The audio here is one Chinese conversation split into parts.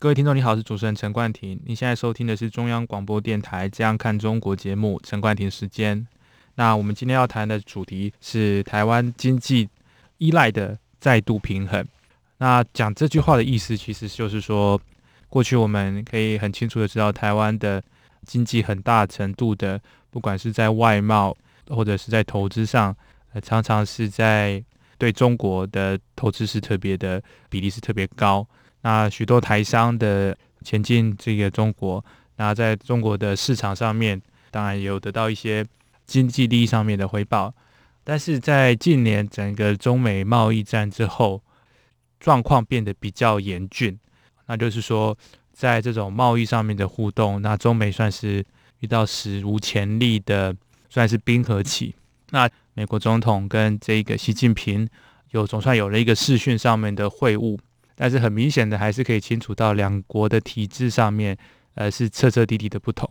各位听众，你好，我是主持人陈冠廷。你现在收听的是中央广播电台《这样看中国》节目，陈冠廷时间。那我们今天要谈的主题是台湾经济依赖的再度平衡。那讲这句话的意思，其实就是说，过去我们可以很清楚的知道，台湾的经济很大程度的，不管是在外贸或者是在投资上，常常是在对中国的投资是特别的比例是特别高。那许多台商的前进这个中国，那在中国的市场上面，当然有得到一些经济利益上面的回报。但是在近年整个中美贸易战之后，状况变得比较严峻。那就是说，在这种贸易上面的互动，那中美算是遇到史无前例的，算是冰河期。那美国总统跟这个习近平有总算有了一个视讯上面的会晤。但是很明显的，还是可以清楚到两国的体制上面，呃，是彻彻底底的不同。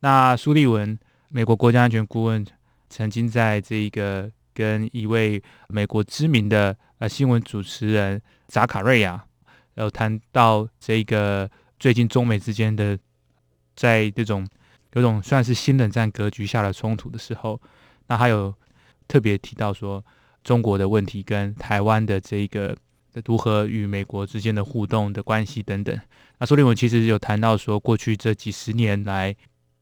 那苏利文，美国国家安全顾问，曾经在这个跟一位美国知名的呃新闻主持人扎卡瑞亚，有谈到这个最近中美之间的在这种有种算是新冷战格局下的冲突的时候，那他有特别提到说中国的问题跟台湾的这一个。如何与美国之间的互动的关系等等。那苏利文其实有谈到说，过去这几十年来，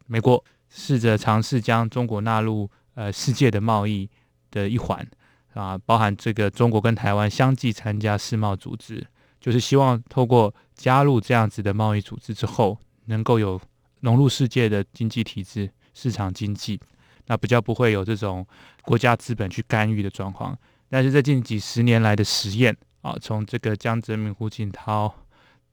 美国试着尝试将中国纳入呃世界的贸易的一环啊，包含这个中国跟台湾相继参加世贸组织，就是希望透过加入这样子的贸易组织之后，能够有融入世界的经济体制、市场经济，那比较不会有这种国家资本去干预的状况。但是这近几十年来的实验。啊，从这个江泽民、胡锦涛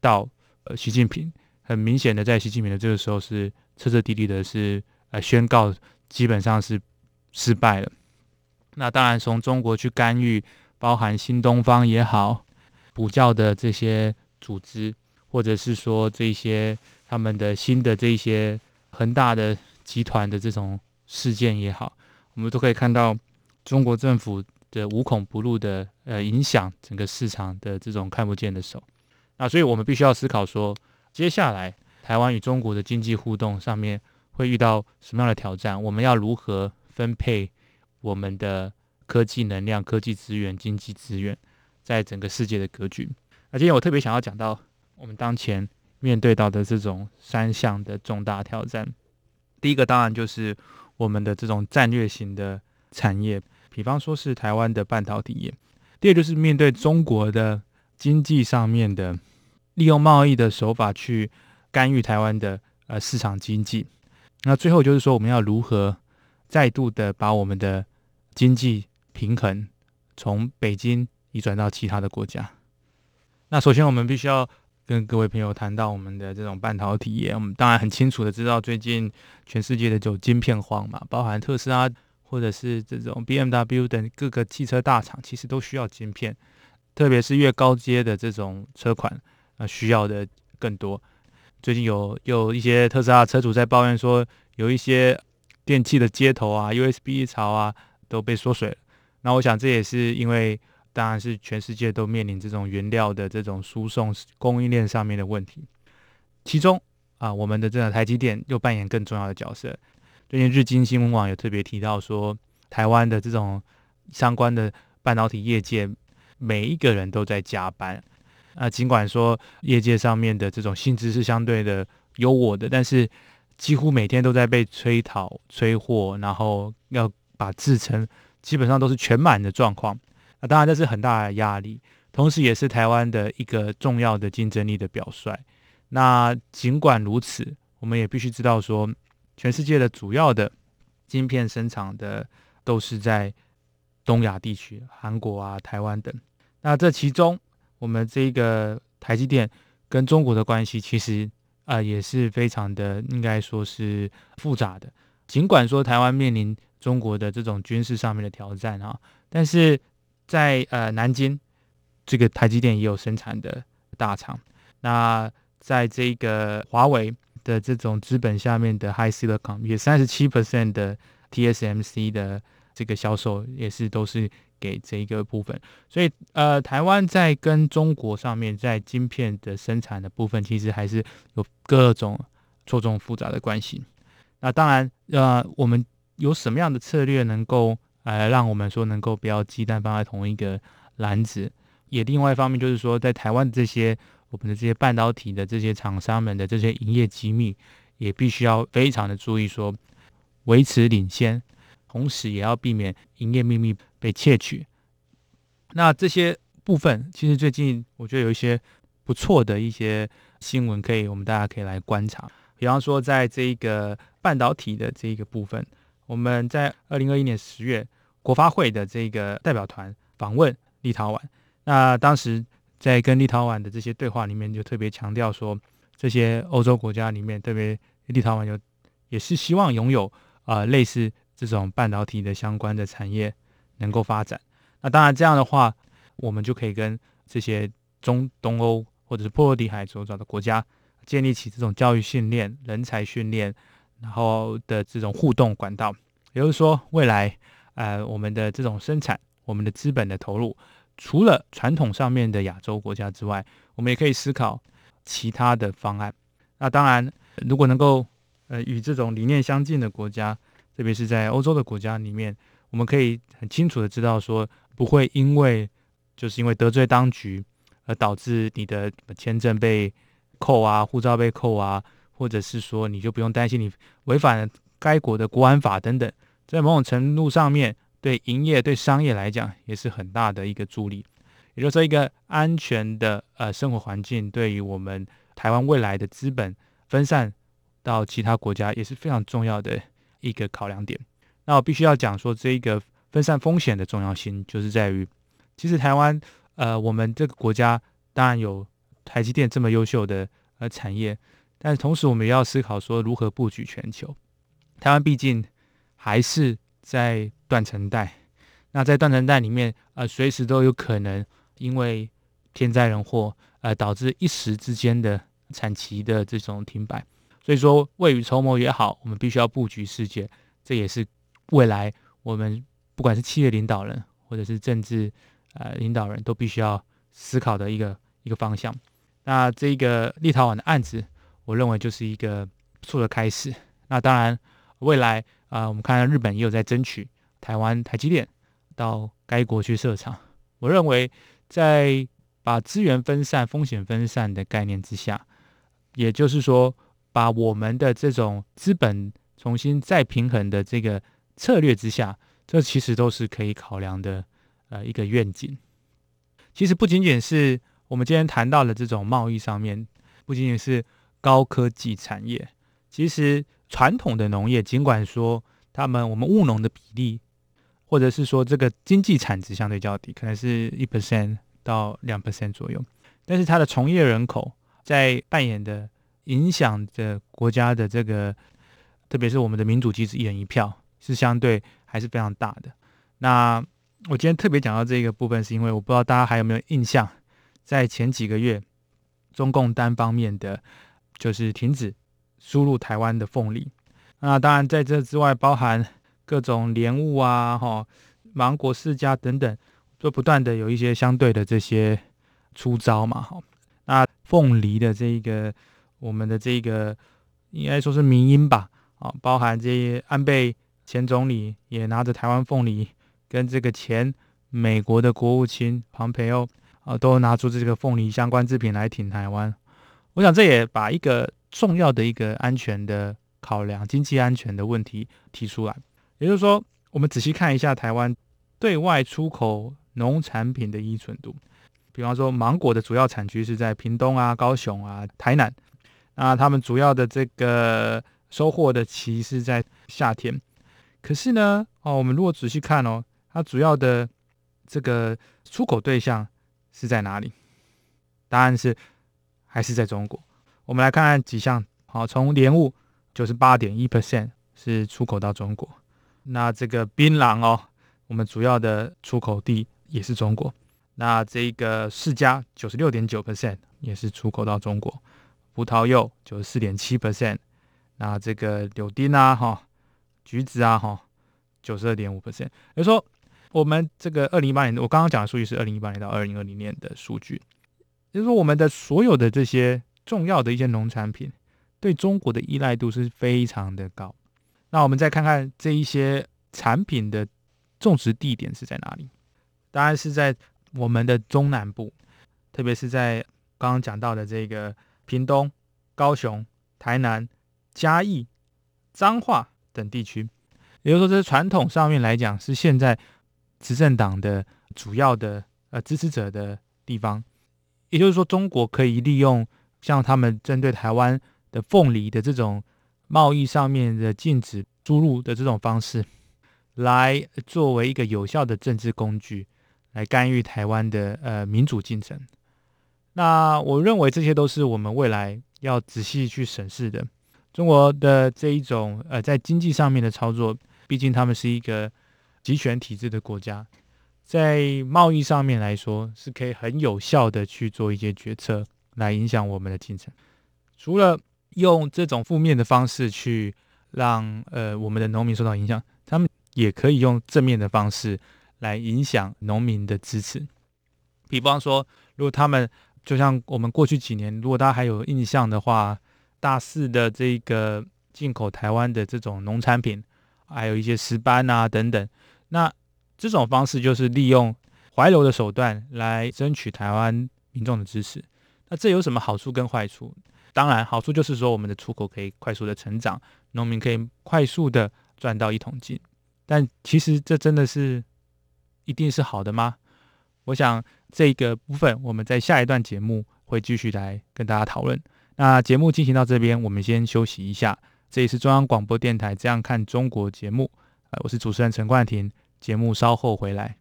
到呃习近平，很明显的在习近平的这个时候是彻彻底底的是呃宣告基本上是失败了。那当然从中国去干预，包含新东方也好，补教的这些组织，或者是说这些他们的新的这些恒大的集团的这种事件也好，我们都可以看到中国政府。的无孔不入的呃影响整个市场的这种看不见的手，那所以我们必须要思考说，接下来台湾与中国的经济互动上面会遇到什么样的挑战？我们要如何分配我们的科技能量、科技资源、经济资源，在整个世界的格局？那今天我特别想要讲到我们当前面对到的这种三项的重大挑战。第一个当然就是我们的这种战略型的产业。比方说是台湾的半导体业，第二就是面对中国的经济上面的利用贸易的手法去干预台湾的呃市场经济，那最后就是说我们要如何再度的把我们的经济平衡从北京移转到其他的国家。那首先我们必须要跟各位朋友谈到我们的这种半导体业，我们当然很清楚的知道最近全世界的这种晶片荒嘛，包含特斯拉。或者是这种 BMW 等各个汽车大厂，其实都需要晶片，特别是越高阶的这种车款，啊，需要的更多。最近有有一些特斯拉车主在抱怨说，有一些电器的接头啊、USB 槽啊都被缩水了。那我想这也是因为，当然是全世界都面临这种原料的这种输送供应链上面的问题。其中啊，我们的这个台积电又扮演更重要的角色。最近日经新闻网有特别提到说，台湾的这种相关的半导体业界，每一个人都在加班。啊，尽管说业界上面的这种薪资是相对的优渥的，但是几乎每天都在被催讨、催货，然后要把制成基本上都是全满的状况。那当然这是很大的压力，同时也是台湾的一个重要的竞争力的表率。那尽管如此，我们也必须知道说。全世界的主要的晶片生产的都是在东亚地区，韩国啊、台湾等。那这其中，我们这个台积电跟中国的关系，其实呃也是非常的应该说是复杂的。尽管说台湾面临中国的这种军事上面的挑战啊，但是在呃南京这个台积电也有生产的大厂，那在这个华为的这种资本下面的 High Silicon 也三十七 percent 的 TSMC 的这个销售也是都是给这一个部分，所以呃台湾在跟中国上面在晶片的生产的部分，其实还是有各种错综复杂的关系。那当然呃我们有什么样的策略能够呃让我们说能够不要鸡蛋放在同一个篮子？也另外一方面就是说，在台湾这些我们的这些半导体的这些厂商们的这些营业机密，也必须要非常的注意说维持领先。同时，也要避免营业秘密被窃取。那这些部分，其实最近我觉得有一些不错的一些新闻，可以我们大家可以来观察。比方说，在这一个半导体的这一个部分，我们在二零二一年十月，国发会的这个代表团访问立陶宛。那当时在跟立陶宛的这些对话里面，就特别强调说，这些欧洲国家里面，特别立陶宛有也是希望拥有啊、类似。这种半导体的相关的产业能够发展，那当然这样的话，我们就可以跟这些中东欧或者是波罗的海周遭的国家建立起这种教育训练、人才训练，然后的这种互动管道。也就是说，未来呃我们的这种生产、我们的资本的投入，除了传统上面的亚洲国家之外，我们也可以思考其他的方案。那当然，如果能够呃与这种理念相近的国家。特别是在欧洲的国家里面，我们可以很清楚的知道说，不会因为就是因为得罪当局而导致你的签证被扣啊，护照被扣啊，或者是说你就不用担心你违反该国的国安法等等，在某种程度上面对营业对商业来讲也是很大的一个助力。也就是说，一个安全的呃生活环境对于我们台湾未来的资本分散到其他国家也是非常重要的。一个考量点，那我必须要讲说，这一个分散风险的重要性，就是在于，其实台湾，呃，我们这个国家当然有台积电这么优秀的呃产业，但是同时我们也要思考说如何布局全球。台湾毕竟还是在断层带，那在断层带里面，呃，随时都有可能因为天灾人祸，呃，导致一时之间的产期的这种停摆。所以说，未雨绸缪也好，我们必须要布局世界，这也是未来我们不管是企业领导人或者是政治呃领导人都必须要思考的一个一个方向。那这个立陶宛的案子，我认为就是一个不错的开始。那当然，未来啊、我们看日本也有在争取台湾台积电到该国去设厂。我认为，在把资源分散、风险分散的概念之下，也就是说。把我们的这种资本重新再平衡的这个策略之下，这其实都是可以考量的呃一个愿景。其实不仅仅是我们今天谈到的这种贸易上面，不仅仅是高科技产业，其实传统的农业，尽管说他们我们务农的比例，或者是说这个经济产值相对较低，可能是一 percent 到两 percent 左右，但是它的从业人口在扮演的。影响着国家的这个，特别是我们的民主机制，一人一票是相对还是非常大的。那我今天特别讲到这个部分，是因为我不知道大家还有没有印象，在前几个月，中共单方面的就是停止输入台湾的凤梨。那当然在这之外，包含各种莲雾啊、哈芒果世家等等，就不断的有一些相对的这些出招嘛。哈，那凤梨的这一个。我们的这个应该说是民音吧，啊，包含这些安倍前总理也拿着台湾凤梨，跟这个前美国的国务卿庞培欧啊，都拿出这个凤梨相关制品来挺台湾。我想这也把一个重要的一个安全的考量、经济安全的问题提出来。也就是说，我们仔细看一下台湾对外出口农产品的依存度，比方说芒果的主要产区是在屏东啊、高雄啊、台南。那他们主要的这个收获的期是在夏天，可是呢，哦，我们如果仔细看哦，它主要的这个出口对象是在哪里？答案是还是在中国。我们来看看几项好，从莲雾九十八点一 percent 是出口到中国。那这个槟榔哦，我们主要的出口地也是中国。那这个释迦九十六点九 percent 也是出口到中国。葡萄柚九十四点七 percent。那这个柳丁啊，哈，橘子啊，哈，九十二点五 percent。比如说，我们这个二零一八年，我刚刚讲的数据是二零一八年到二零二零年的数据，就是说我们的所有的这些重要的一些农产品，对中国的依赖度是非常的高。那我们再看看这一些产品的种植地点是在哪里？当然是在我们的中南部，特别是在刚刚讲到的这个屏东、高雄、台南。嘉义、彰化等地区，也就是说，这是传统上面来讲是现在执政党的主要的呃支持者的地方。也就是说，中国可以利用像他们针对台湾的凤梨的这种贸易上面的禁止输入的这种方式，来作为一个有效的政治工具，来干预台湾的呃民主进程。那我认为这些都是我们未来要仔细去审视的。中国的这一种呃，在经济上面的操作，毕竟他们是一个集权体制的国家，在贸易上面来说，是可以很有效的去做一些决策，来影响我们的进程。除了用这种负面的方式去让呃我们的农民受到影响，他们也可以用正面的方式来影响农民的支持。比方说，如果他们就像我们过去几年，如果大家还有印象的话。大肆的这个进口台湾的这种农产品，还有一些石斑啊等等，那这种方式就是利用怀柔的手段来争取台湾民众的支持。那这有什么好处跟坏处？当然，好处就是说我们的出口可以快速的成长，农民可以快速的赚到一桶金。但其实这真的是一定是好的吗？我想这个部分我们在下一段节目会继续来跟大家讨论。那节目进行到这边，我们先休息一下。这里是中央广播电台《这样看中国》节目，呃，我是主持人陈冠廷。节目稍后回来。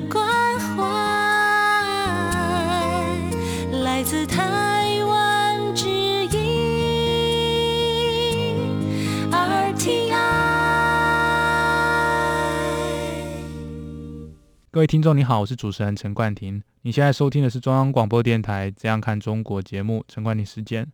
关怀，来自台湾之音 RTI。各位听众，你好，我是主持人陈冠廷。你现在收听的是中央广播电台《这样看中国》节目，陈冠廷时间。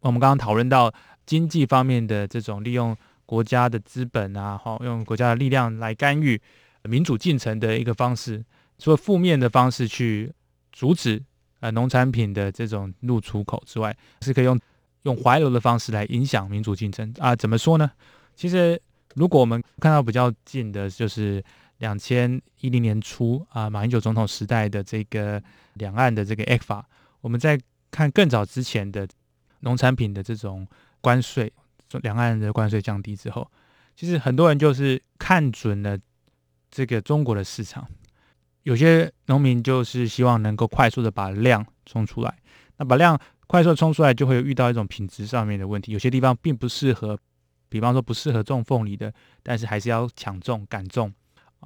我们刚刚讨论到经济方面的这种利用国家的资本啊，好用国家的力量来干预。民主进程的一个方式，除了负面的方式去阻止呃农产品的这种入出口之外，是可以用用怀柔的方式来影响民主进程啊？怎么说呢？其实如果我们看到比较近的，就是。两千一零年初啊，马英九总统时代的这个两岸的这个 ECFA，我们在看更早之前的农产品的这种关税，两岸的关税降低之后，其实很多人就是看准了这个中国的市场，有些农民就是希望能够快速的把量冲出来，那把量快速冲出来，就会遇到一种品质上面的问题，有些地方并不适合，比方说不适合种凤梨的，但是还是要抢种赶种。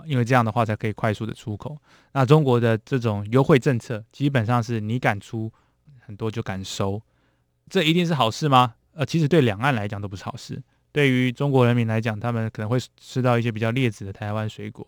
因为这样的话才可以快速的出口。那中国的这种优惠政策，基本上是你敢出，很多就敢收，这一定是好事吗？呃，其实对两岸来讲都不是好事。对于中国人民来讲，他们可能会吃到一些比较劣质的台湾水果，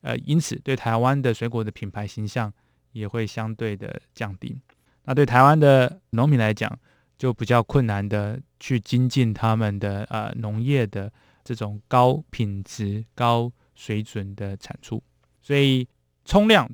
呃，因此对台湾的水果的品牌形象也会相对的降低。那对台湾的农民来讲，就比较困难的去精进他们的呃农业的这种高品质高。水准的产出，所以冲量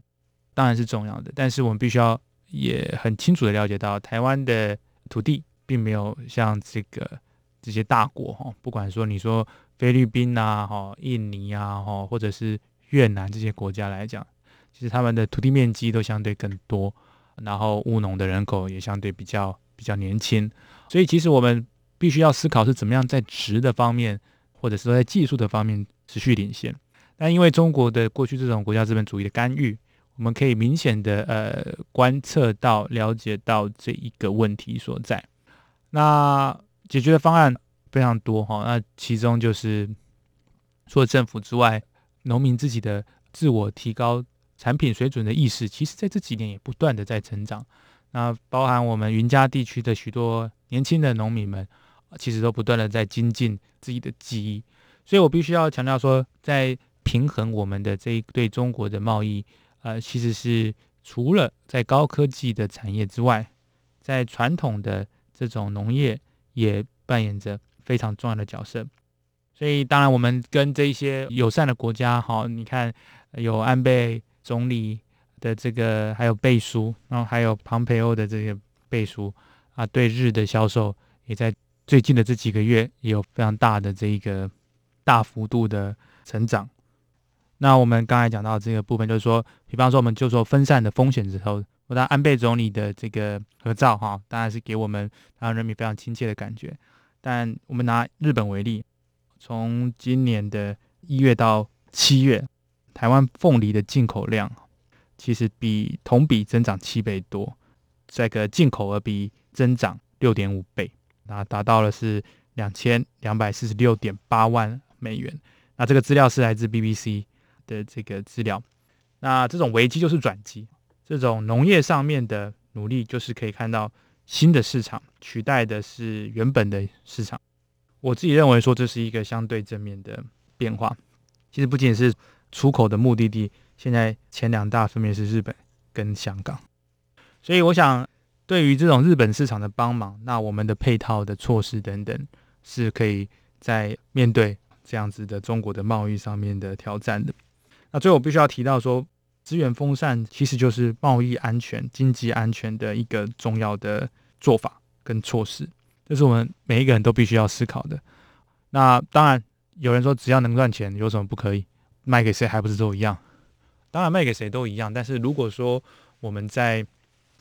当然是重要的，但是我们必须要也很清楚的了解到，台湾的土地并没有像这个这些大国哈，不管说你说菲律宾啊、哈印尼啊、哈或者是越南这些国家来讲，其实他们的土地面积都相对更多，然后务农的人口也相对比较比较年轻，所以其实我们必须要思考是怎么样在质的方面，或者是说在技术的方面持续领先。但因为中国的过去这种国家资本主义的干预，我们可以明显的呃观测到、了解到这一个问题所在。那解决的方案非常多哈，那其中就是除了政府之外，农民自己的自我提高产品水准的意识，其实在这几年也不断的在成长。那包含我们云嘉地区的许多年轻的农民们，其实都不断的在精进自己的技艺。所以我必须要强调说，在平衡我们的这一对中国的贸易，呃，其实是除了在高科技的产业之外，在传统的这种农业也扮演着非常重要的角色。所以，当然我们跟这些友善的国家，好，你看有安倍总理的这个，还有背书，然后还有庞培欧的这些背书啊，对日的销售也在最近的这几个月也有非常大的这一个大幅度的成长。那我们刚才讲到这个部分，就是说，比方说，我们就说分散的风险之后，我当安倍总理的这个合照哈，当然是给我们台湾人民非常亲切的感觉。但我们拿日本为例，从今年的一月到七月，台湾凤梨的进口量其实比同比增长七倍多，这个进口额比增长六点五倍，那达到了是两千两百四十六点八万美元。那这个资料是来自 BBC。的这个资料，那这种危机就是转机，这种农业上面的努力就是可以看到新的市场取代的是原本的市场。我自己认为说，这是一个相对正面的变化。其实不仅是出口的目的地，现在前两大分别是日本跟香港，所以我想对于这种日本市场的帮忙，那我们的配套的措施等等，是可以在面对这样子的中国的贸易上面的挑战的。那最后我必须要提到说，资源分散其实就是贸易安全、经济安全的一个重要的做法跟措施，这是我们每一个人都必须要思考的。那当然，有人说只要能赚钱，有什么不可以？卖给谁还不是都一样？当然卖给谁都一样。但是如果说我们在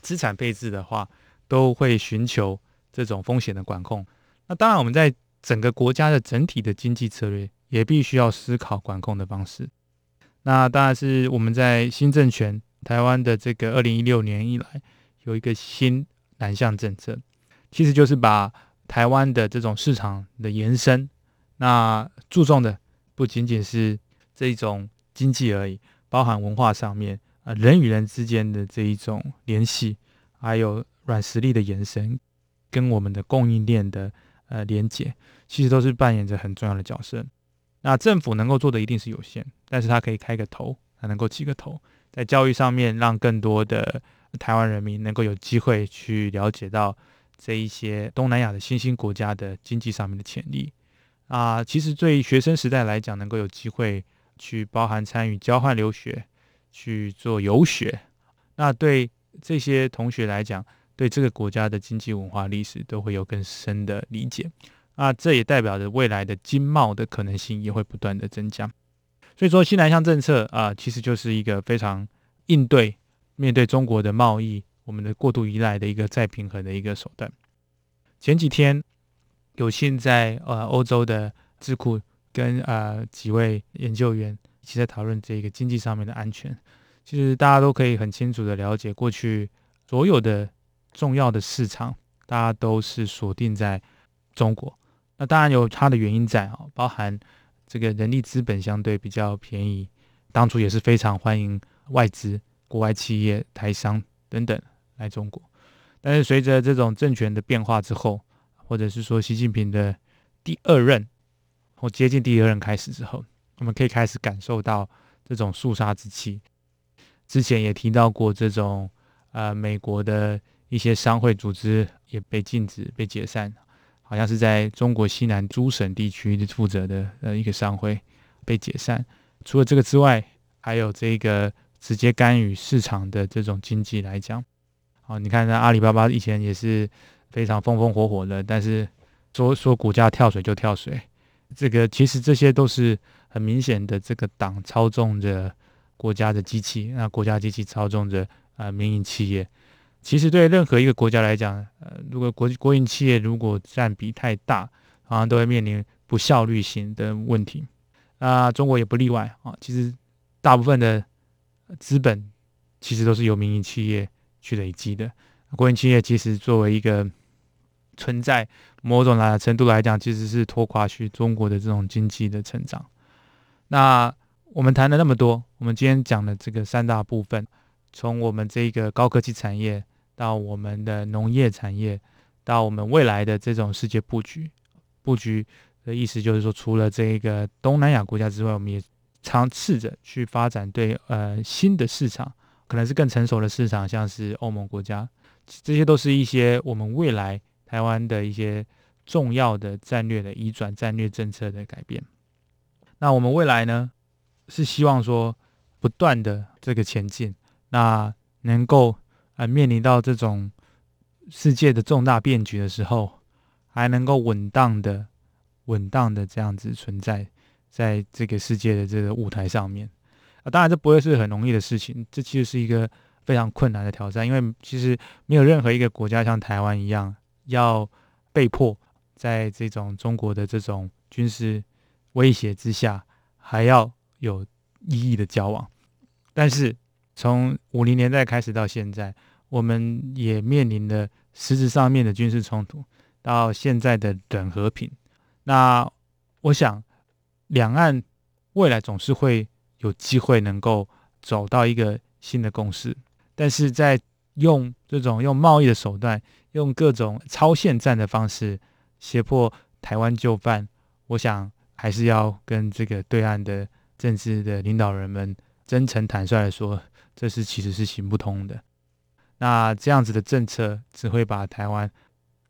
资产配置的话，都会寻求这种风险的管控。那当然，我们在整个国家的整体的经济策略也必须要思考管控的方式。那当然是我们在新政权台湾的这个二零一六年以来，有一个新南向政策，其实就是把台湾的这种市场的延伸，那注重的不仅仅是这一种经济而已，包含文化上面啊，人与人之间的这一种联系，还有软实力的延伸，跟我们的供应链的呃连接，其实都是扮演着很重要的角色。那政府能够做的一定是有限，但是它可以开个头，它能够起个头，在教育上面，让更多的台湾人民能够有机会去了解到这一些东南亚的新兴国家的经济上面的潜力啊。其实对于学生时代来讲，能够有机会去包含参与交换留学，去做游学，那对这些同学来讲，对这个国家的经济文化历史都会有更深的理解。啊，这也代表着未来的经贸的可能性也会不断的增加。所以说，新南向政策啊，其实就是一个非常应对面对中国的贸易，我们的过度依赖的一个再平衡的一个手段。前几天有幸在呃欧洲的智库跟呃几位研究员一起在讨论这个经济上面的安全。其实大家都可以很清楚的了解，过去所有的重要的市场，大家都是锁定在中国。那当然有它的原因在啊，包含这个人力资本相对比较便宜，当初也是非常欢迎外资、国外企业、台商等等来中国。但是随着这种政权的变化之后，或者是说习近平的第二任或接近第二任开始之后，我们可以开始感受到这种肃杀之气。之前也提到过这种呃，美国的一些商会组织也被禁止、被解散。好像是在中国西南诸省地区负责的呃一个商会被解散。除了这个之外，还有这个直接干预市场的这种经济来讲，好，你看那阿里巴巴以前也是非常风风火火的，但是说说股价跳水就跳水，这个其实这些都是很明显的这个党操纵着国家的机器，那国家机器操纵着呃民营企业。其实对任何一个国家来讲，呃，如果国国营企业如果占比太大，好像都会面临不效率型的问题。那中国也不例外啊。其实大部分的资本其实都是由民营企业去累积的。国营企业其实作为一个存在，某种来程度来讲，其实是拖垮去中国的这种经济的成长。那我们谈了那么多，我们今天讲的这个三大部分，从我们这个高科技产业。到我们的农业产业，到我们未来的这种世界布局，布局的意思就是说，除了这个东南亚国家之外，我们也尝试着去发展对呃新的市场，可能是更成熟的市场，像是欧盟国家，这些都是一些我们未来台湾的一些重要的战略的移转、战略政策的改变。那我们未来呢，是希望说不断的这个前进，那能够。啊，面临到这种世界的重大变局的时候，还能够稳当的、稳当的这样子存在在这个世界的这个舞台上面啊，当然这不会是很容易的事情，这其实是一个非常困难的挑战，因为其实没有任何一个国家像台湾一样，要被迫在这种中国的这种军事威胁之下，还要有意义的交往，但是。从五零年代开始到现在，我们也面临了实质上面的军事冲突，到现在的等和平。那我想，两岸未来总是会有机会能够走到一个新的共识，但是在用这种用贸易的手段，用各种超限战的方式胁迫台湾就范，我想还是要跟这个对岸的政治的领导人们真诚坦率的说。这是其实是行不通的，那这样子的政策只会把台湾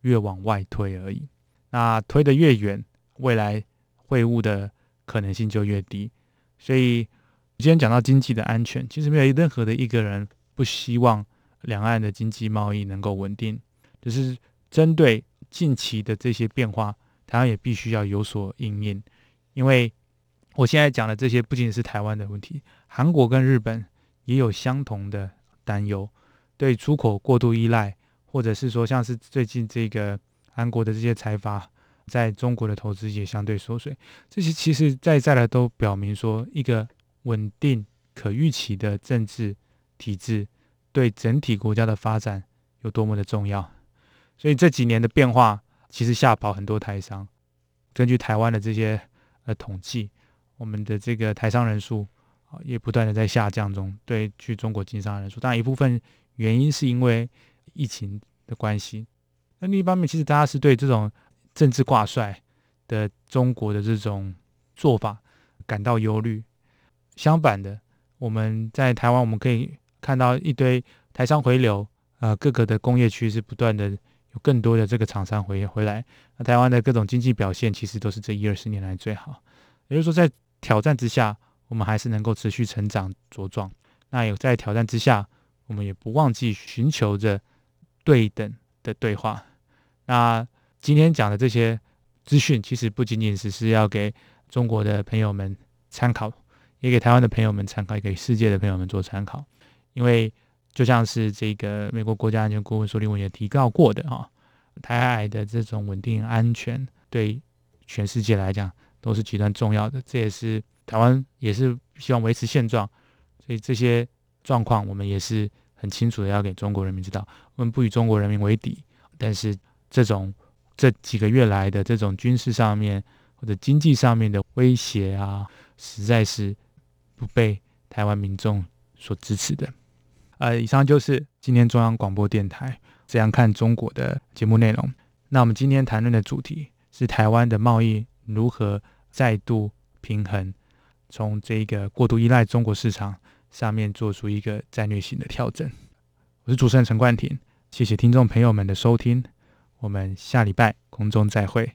越往外推而已。那推得越远，未来会晤的可能性就越低。所以今天讲到经济的安全，其实没有任何的一个人不希望两岸的经济贸易能够稳定。只是针对近期的这些变化，台湾也必须要有所应应。因为我现在讲的这些不仅仅是台湾的问题，韩国跟日本。也有相同的担忧，对出口过度依赖，或者是说像是最近这个韩国的这些财阀在中国的投资也相对缩水，这些其实在在的都表明说，一个稳定可预期的政治体制对整体国家的发展有多么的重要。所以这几年的变化其实吓跑很多台商。根据台湾的这些呃统计，我们的这个台商人数啊。也不断的在下降中，对去中国经商的人数，当然一部分原因是因为疫情的关系。那另一方面，其实大家是对这种政治挂帅的中国的这种做法感到忧虑。相反的，我们在台湾，我们可以看到一堆台商回流，呃，各个的工业区是不断的有更多的这个厂商回回来。那台湾的各种经济表现，其实都是这一二十年来最好。也就是说，在挑战之下，我们还是能够持续成长茁壮。那有在挑战之下，我们也不忘记寻求着对等的对话。那今天讲的这些资讯，其实不仅仅只是要给中国的朋友们参考，也给台湾的朋友们参考，也给世界的朋友们做参考。因为就像是这个美国国家安全顾问苏利文也提到过的哈，台海的这种稳定安全对全世界来讲都是极端重要的。这也是台湾也是希望维持现状。所以这些状况，我们也是很清楚的要给中国人民知道，我们不与中国人民为敌。但是这种这几个月来的这种军事上面或者经济上面的威胁啊，实在是不被台湾民众所支持的。呃，以上就是今天中央广播电台这样看中国的节目内容。那我们今天谈论的主题是台湾的贸易如何再度平衡，从这个过度依赖中国市场。上面做出一个战略性的调整。我是主持人陈冠廷，谢谢听众朋友们的收听，我们下礼拜空中再会。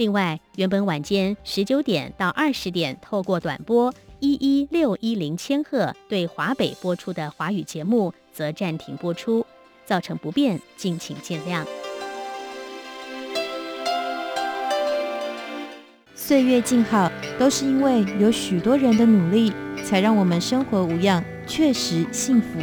另外，原本晚间十九点到二十点透过短波一一六一零千赫对华北播出的华语节目则暂停播出，造成不便，敬请见谅。岁月静好，都是因为有许多人的努力，才让我们生活无恙，确实幸福。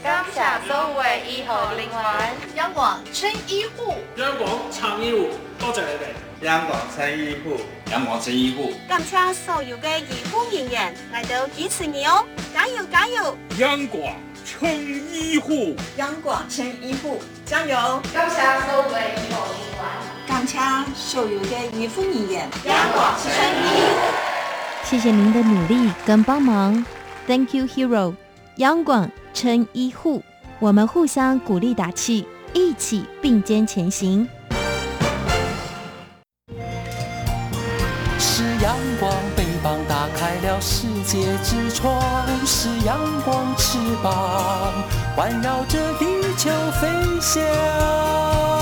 感谢所有医护人员，央广撑医护，央广撑医护，多谢你哋。央广撑医护，央广撑医护，感谢所有嘅医护人员嚟到支持你哦，加油加油！阳光撑医护，央广撑医护，加油！感谢所有嘅医护人员，感谢所有嘅医护人员，央广撑医护，谢谢您的努力跟帮忙，Thank you, hero！央广撑医护，我们互相鼓励打气，一起并肩前行。界之窗，是阳光翅膀环绕着地球飞翔。